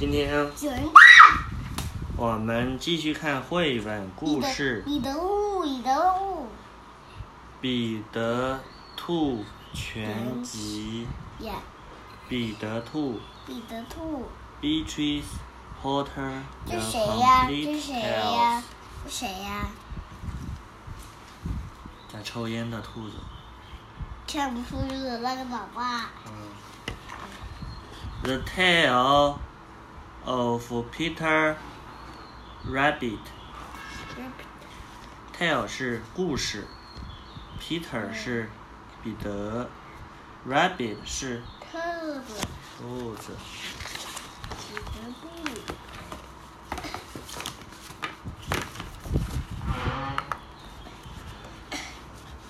今天人我们继续看绘本故事《彼得兔，彼得兔，彼得兔全集》。呀，彼得兔彼得兔，Beatrice Potter 这谁呀？这谁呀？这谁呀？在抽烟的兔子。看不出就是那个老爸。The Tale of Peter Rabbit。Tale 是故事，Peter 是彼得，Rabbit 是兔子，兔子。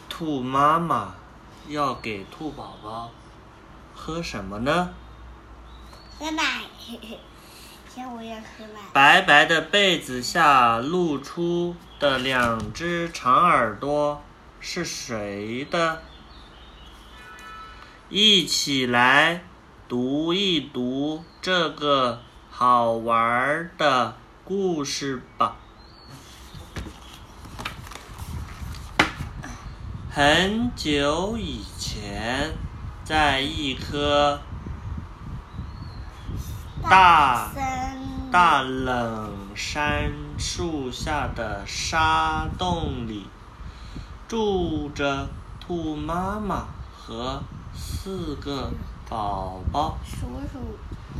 兔妈妈要给兔宝宝喝什么呢？喝奶。我要喝奶。白白的被子下露出的两只长耳朵是谁的？一起来读一读这个好玩的故事吧。很久以前，在一棵大大冷杉树下的沙洞里，住着兔妈妈和四个宝宝。数数，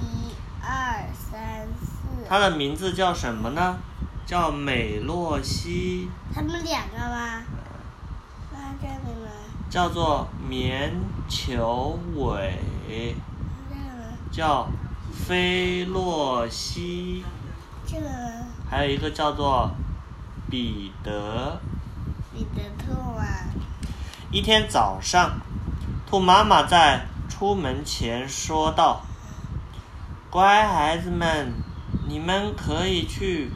一二三四。它的名字叫什么呢？叫美洛西，他们两个吗？那这个呢？叫做棉球尾？叫菲洛西，这个？还有一个叫做彼得。彼得兔啊。一天早上，兔妈妈在出门前说道：“乖孩子们，你们可以去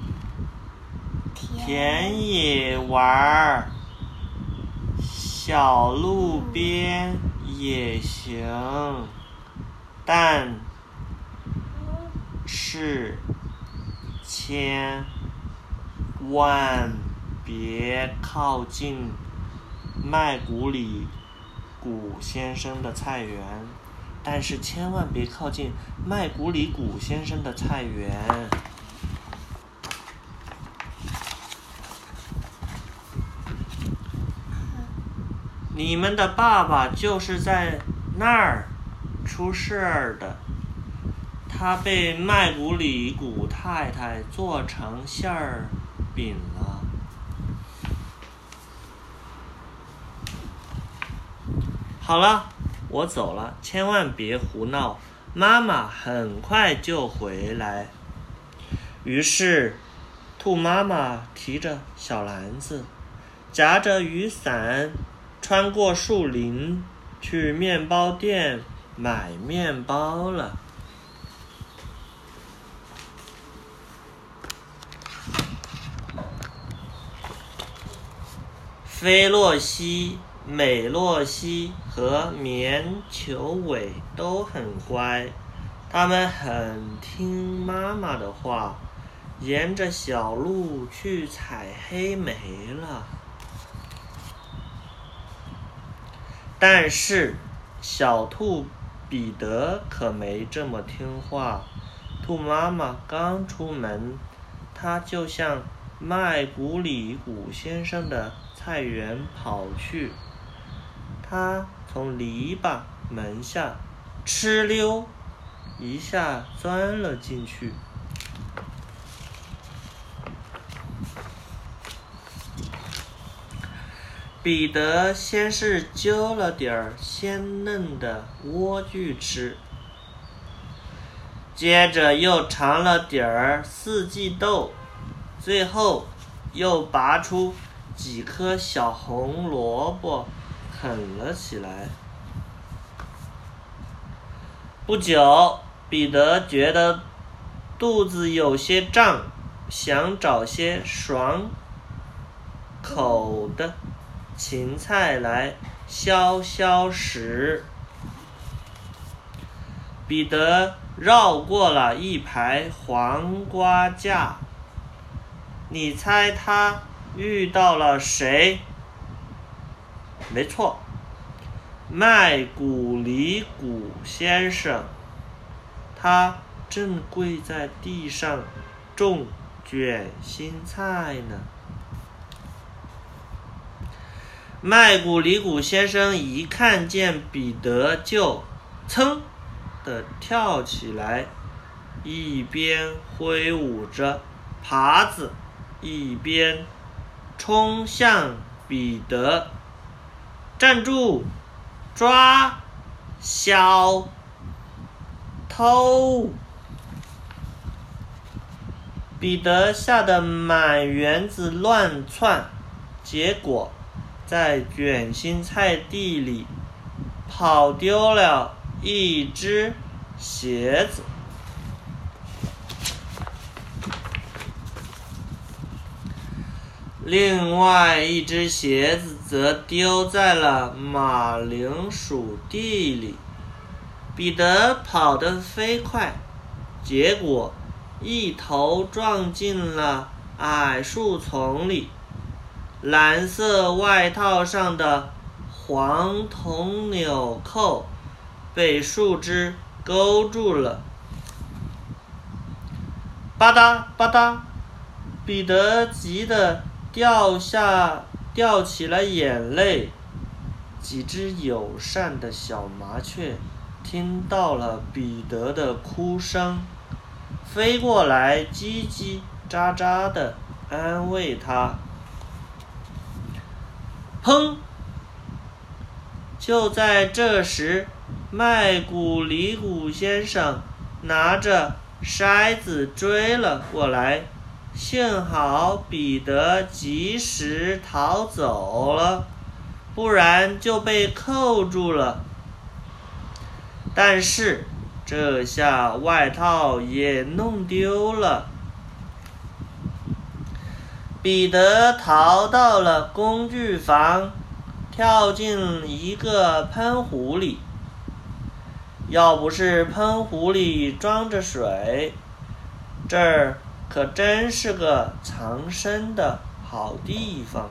田野玩儿，小路边也行，但是千万别靠近麦古里古先生的菜园，但是千万别靠近麦古里古先生的菜园。你们的爸爸就是在那儿出事儿的，他被麦古里古太太做成馅儿饼了。好了，我走了，千万别胡闹，妈妈很快就回来。于是，兔妈妈提着小篮子，夹着雨伞，穿过树林，去面包店买面包了。菲洛西、美洛西和棉球尾都很乖，他们很听妈妈的话，沿着小路去采黑莓了。但是，小兔彼得可没这么听话。兔妈妈刚出门，它就向麦古里古先生的菜园跑去。他从篱笆门下哧溜一下钻了进去。彼得先是揪了点儿鲜嫩的莴苣吃，接着又尝了点儿四季豆，最后又拔出几颗小红萝卜啃了起来。不久，彼得觉得肚子有些胀，想找些爽口的芹菜来消消食。彼得绕过了一排黄瓜架。你猜他遇到了谁？没错，麦古里古先生。他正跪在地上种卷心菜呢。麦古里古先生一看见彼得，就噌的跳起来，一边挥舞着耙子，一边冲向彼得。站住！抓小偷！彼得吓得满园子乱窜，结果。在卷心菜地里跑丢了一只鞋子，另外一只鞋子则丢在了马铃薯地里。彼得跑得飞快，结果一头撞进了矮树丛里。蓝色外套上的黄铜纽扣被树枝勾住了，吧嗒吧嗒，彼得急得掉下掉起了眼泪。几只友善的小麻雀听到了彼得的哭声，飞过来叽叽喳喳地安慰他。砰！就在这时，麦古里古先生拿着筛子追了过来。幸好彼得及时逃走了，不然就被扣住了。但是这下外套也弄丢了。彼得逃到了工具房，跳进一个喷壶里。要不是喷壶里装着水，这儿可真是个藏身的好地方。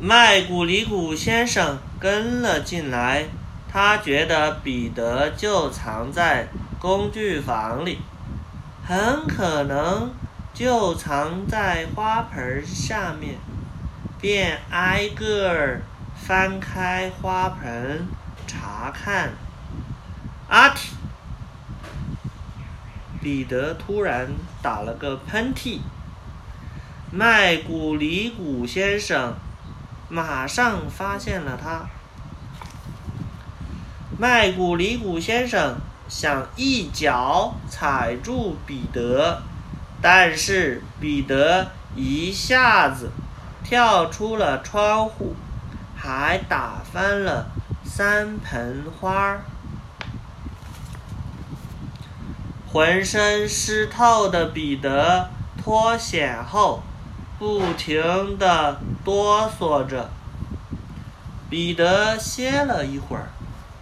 麦古里古先生跟了进来。他觉得彼得就藏在工具房里，很可能就藏在花盆下面，便挨个儿翻开花盆查看。阿嚏！彼得突然打了个喷嚏。麦古里古先生马上发现了他。麦古里古先生想一脚踩住彼得，但是彼得一下子跳出了窗户，还打翻了三盆花。浑身湿透的彼得脱险后，不停地哆嗦着。彼得歇了一会儿。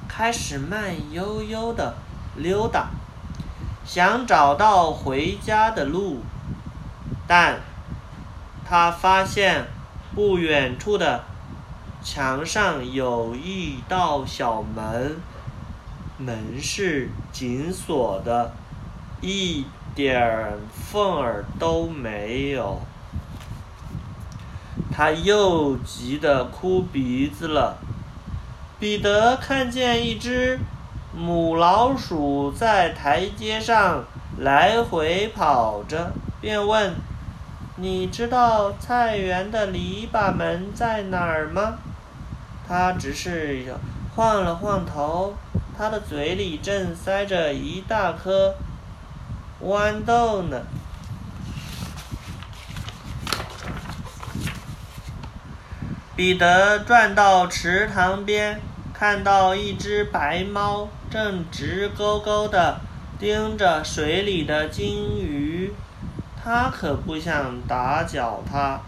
开始慢悠悠的溜达，想找到回家的路，但他发现不远处的墙上有一道小门，门是紧锁的，一点缝儿都没有。他又急得哭鼻子了。彼得看见一只母老鼠在台阶上来回跑着，便问：“你知道菜园的篱笆门在哪儿吗？”他只是晃了晃头，他的嘴里正塞着一大颗豌豆呢。彼得转到池塘边。看到一只白猫正直勾勾地盯着水里的金鱼，他可不想打搅它。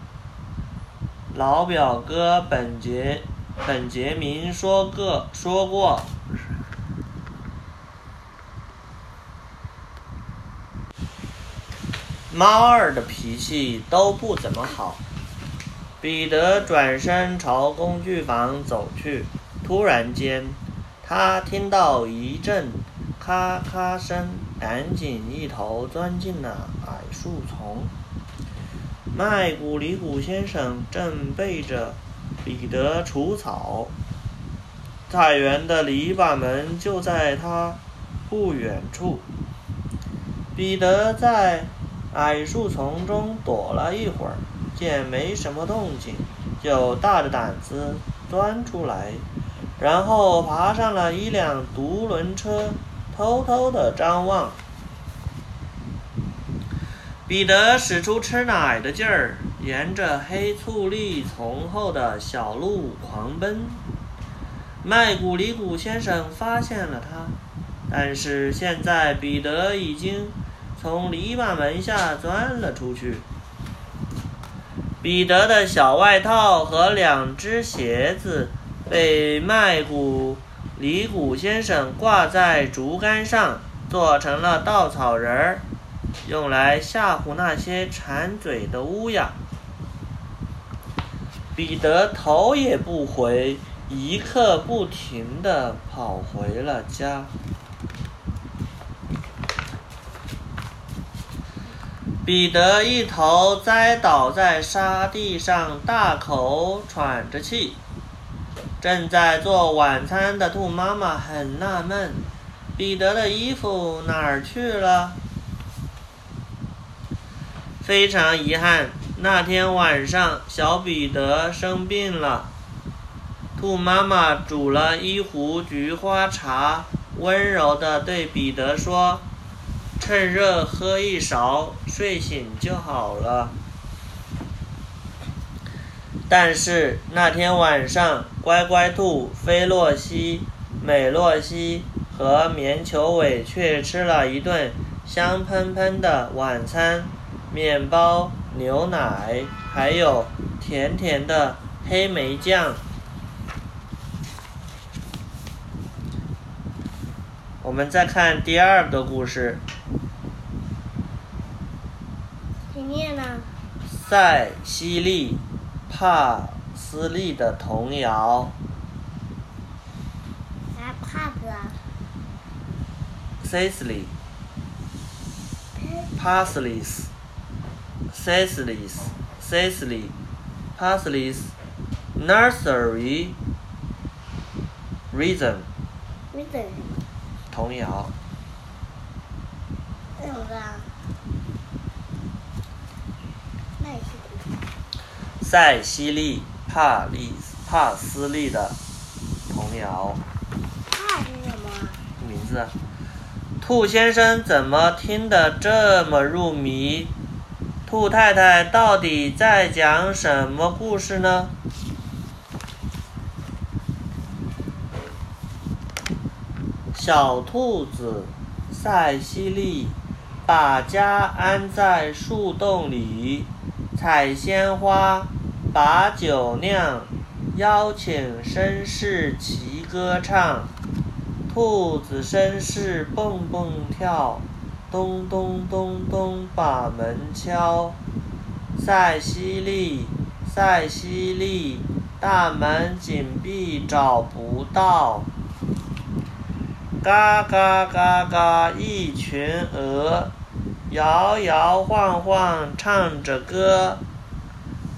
老表哥本杰本杰明说个说过，猫儿的脾气都不怎么好。彼得转身朝工具房走去，突然间，他听到一阵咔咔声，赶紧一头钻进了矮树丛。麦古里古先生正背着彼得除草，菜园的篱笆门就在他不远处。彼得在矮树丛中躲了一会儿，见没什么动静，就大着胆子钻出来，然后爬上了一辆独轮车，偷偷地张望。彼得使出吃奶的劲儿，沿着黑醋栗丛后的小路狂奔。麦古里古先生发现了他，但是现在彼得已经从篱笆门下钻了出去。彼得的小外套和两只鞋子被麦古里古先生挂在竹竿上，做成了稻草人儿。用来吓唬那些馋嘴的乌鸦。彼得头也不回，一刻不停地跑回了家。彼得一头栽倒在沙地上，大口喘着气。正在做晚餐的兔妈妈很纳闷：彼得的衣服哪儿去了？非常遗憾，那天晚上小彼得生病了。兔妈妈煮了一壶菊花茶，温柔地对彼得说：“趁热喝一勺，睡醒就好了。”但是那天晚上，乖乖兔菲洛西、美洛西和棉球尾却吃了一顿香喷喷的晚餐。面包、牛奶，还有甜甜的黑莓酱。我们再看第二个故事。谁念呢？塞西利·帕斯利的童谣。啥帕子啊？Cecily。Parsley's。Cecily's, Cecily, Parsley's Nursery Rhythm 没等。童谣。那个啊。那是塞西莉·帕利帕斯利的童谣帕是什么？名字。兔先生怎么听得这么入迷？兔太太到底在讲什么故事呢？小兔子塞西莉把家安在树洞里，采鲜花，把酒酿，邀请绅士齐歌唱。兔子绅士蹦蹦跳。咚咚咚咚，把门敲。塞西莉，塞西莉，大门紧闭，找不到。嘎嘎嘎嘎，一群鹅，摇摇晃晃，唱着歌。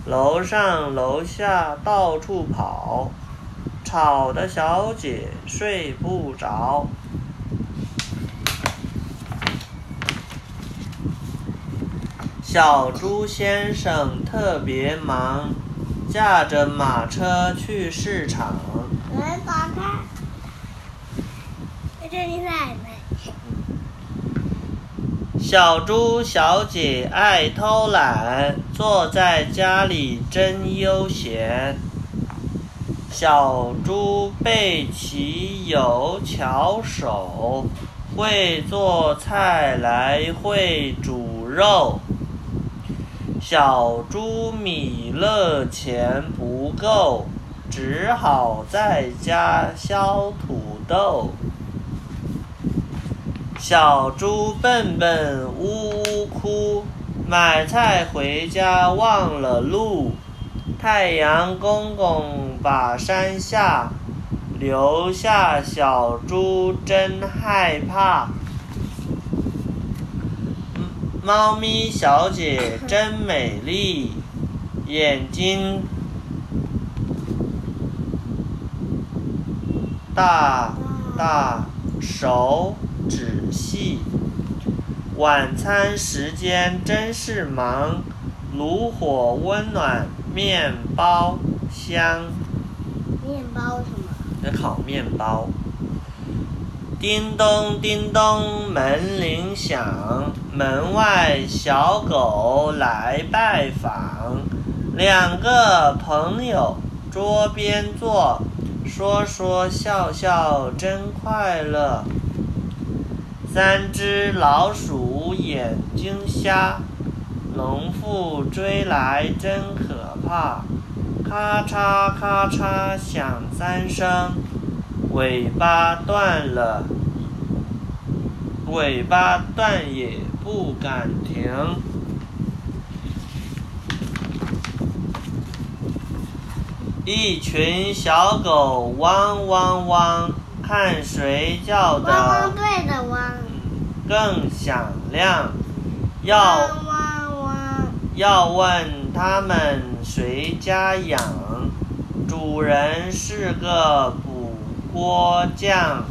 楼上楼下到处跑，吵得小姐睡不着。小猪先生特别忙，驾着马车去市场。门打开。这里奶奶。小猪小姐爱偷懒，坐在家里真悠闲。小猪贝奇有巧手，会做菜来会煮肉。小猪米勒钱不够，只好在家削土豆。小猪笨笨呜呜哭，买菜回家忘了路。太阳公公把山下，留下小猪真害怕。猫咪小姐真美丽，眼睛大大，手指细。晚餐时间真是忙，炉火温暖，面包香。面包什么？在烤面包。叮咚叮咚，门铃响，门外小狗来拜访。两个朋友桌边坐，说说笑笑真快乐。三只老鼠眼睛瞎，农妇追来真可怕。咔嚓咔嚓响三声。尾巴断了，尾巴断也不敢停。一群小狗汪汪汪，看谁叫汪汪的队的汪。更响亮。要问他们谁家养，主人是个补锅匠。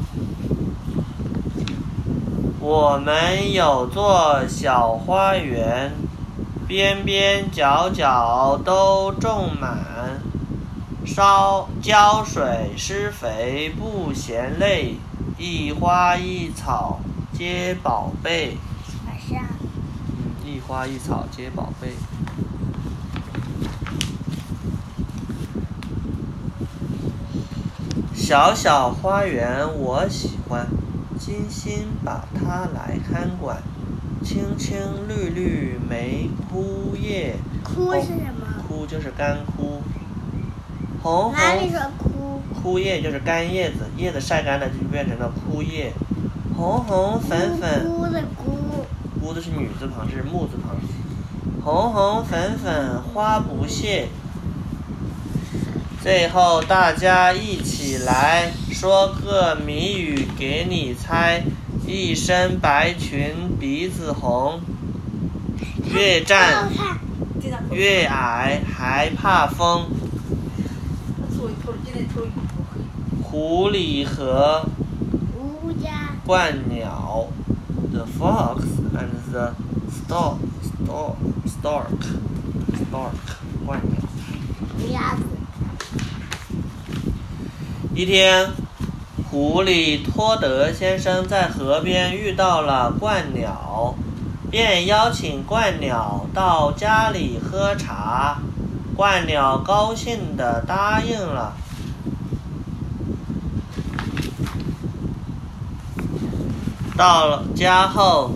我们有座小花园，边边角角都种满，烧浇水施肥不嫌累，一花一草皆宝贝。嗯，一花一草皆宝贝。小小花园我喜欢，精心把它来看管。青青绿绿没枯叶，枯是什么？枯就是干枯。红红枯？枯叶就是干叶子，叶子晒干了就变成了枯叶。红红粉粉。枯的枯。姑的是女字旁，是木字旁。红红粉粉花不谢。最后大家一起来说个谜语给你猜：一身白裙鼻子红，越站。越矮还怕风。狐狸和乌鸦。鹳鸟，the fox and the stork stork stork stork 鹳鸟。一天，狐狸托德先生在河边遇到了鹳鸟，便邀请鹳鸟到家里喝茶。鹳鸟高兴地答应了。到家后，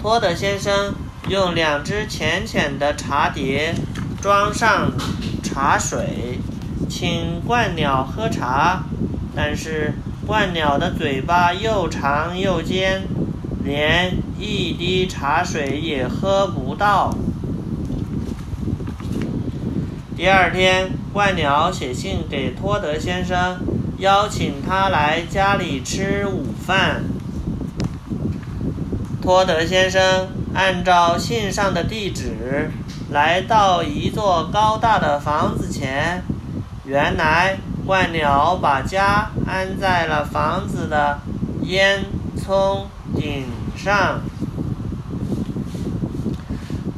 托德先生用两只浅浅的茶碟装上茶水，请鹳鸟喝茶。但是鹳鸟的嘴巴又长又尖，连一滴茶水也喝不到。第二天，鹳鸟写信给托德先生，邀请他来家里吃午饭。托德先生按照信上的地址，来到一座高大的房子前。原来，鹳鸟把家安在了房子的烟囱顶上。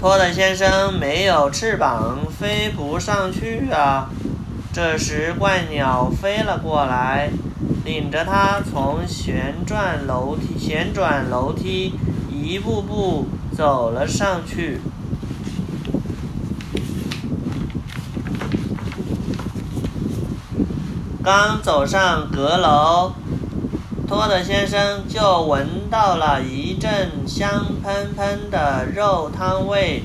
托德先生没有翅膀，飞不上去啊！这时，鹳鸟飞了过来，领着他从旋转楼梯、旋转楼梯一步步走了上去。刚走上阁楼，托德先生就闻到了一阵香喷喷的肉汤味。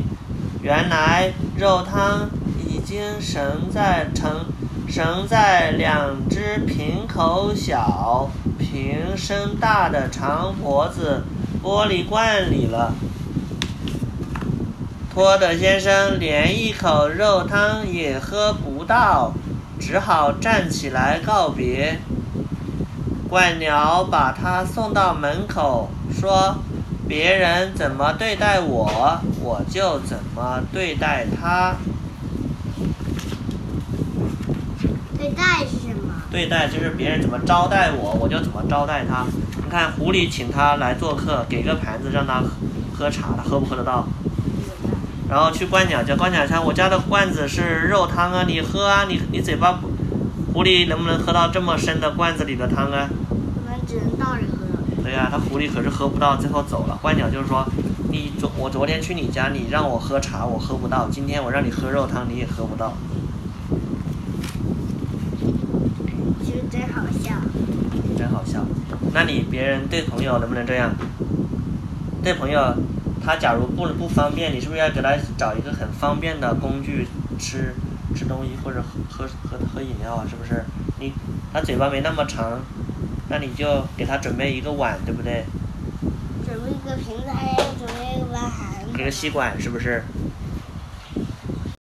原来肉汤已经盛在盛盛在两只瓶口小、瓶身大的长脖子玻璃罐里了。托德先生连一口肉汤也喝不到，只好站起来告别。鹳鸟把他送到门口，说：“别人怎么对待我，我就怎么对待他。对待是什么？对待就是别人怎么招待我，我就怎么招待他。你看，狐狸请他来做客，给个盘子让他喝喝茶，他喝不喝得到？然后去灌鸟家，灌鸟家，我家的罐子是肉汤啊，你喝啊，你你嘴巴，狐狸能不能喝到这么深的罐子里的汤啊？我们只能倒着喝。对呀、他狐狸可是喝不到，最后走了。灌鸟就是说，你昨我昨天去你家，你让我喝茶，我喝不到；今天我让你喝肉汤，你也喝不到。其实真好笑。真好笑。那你别人对朋友能不能这样？对朋友，他假如不不方便，你是不是要给他找一个很方便的工具吃吃东西或者喝喝喝喝饮料啊？是不是？你他嘴巴没那么长，那你就给他准备一个碗，对不对？准备一个瓶子，还要准备一个碗。给个吸管，是不是？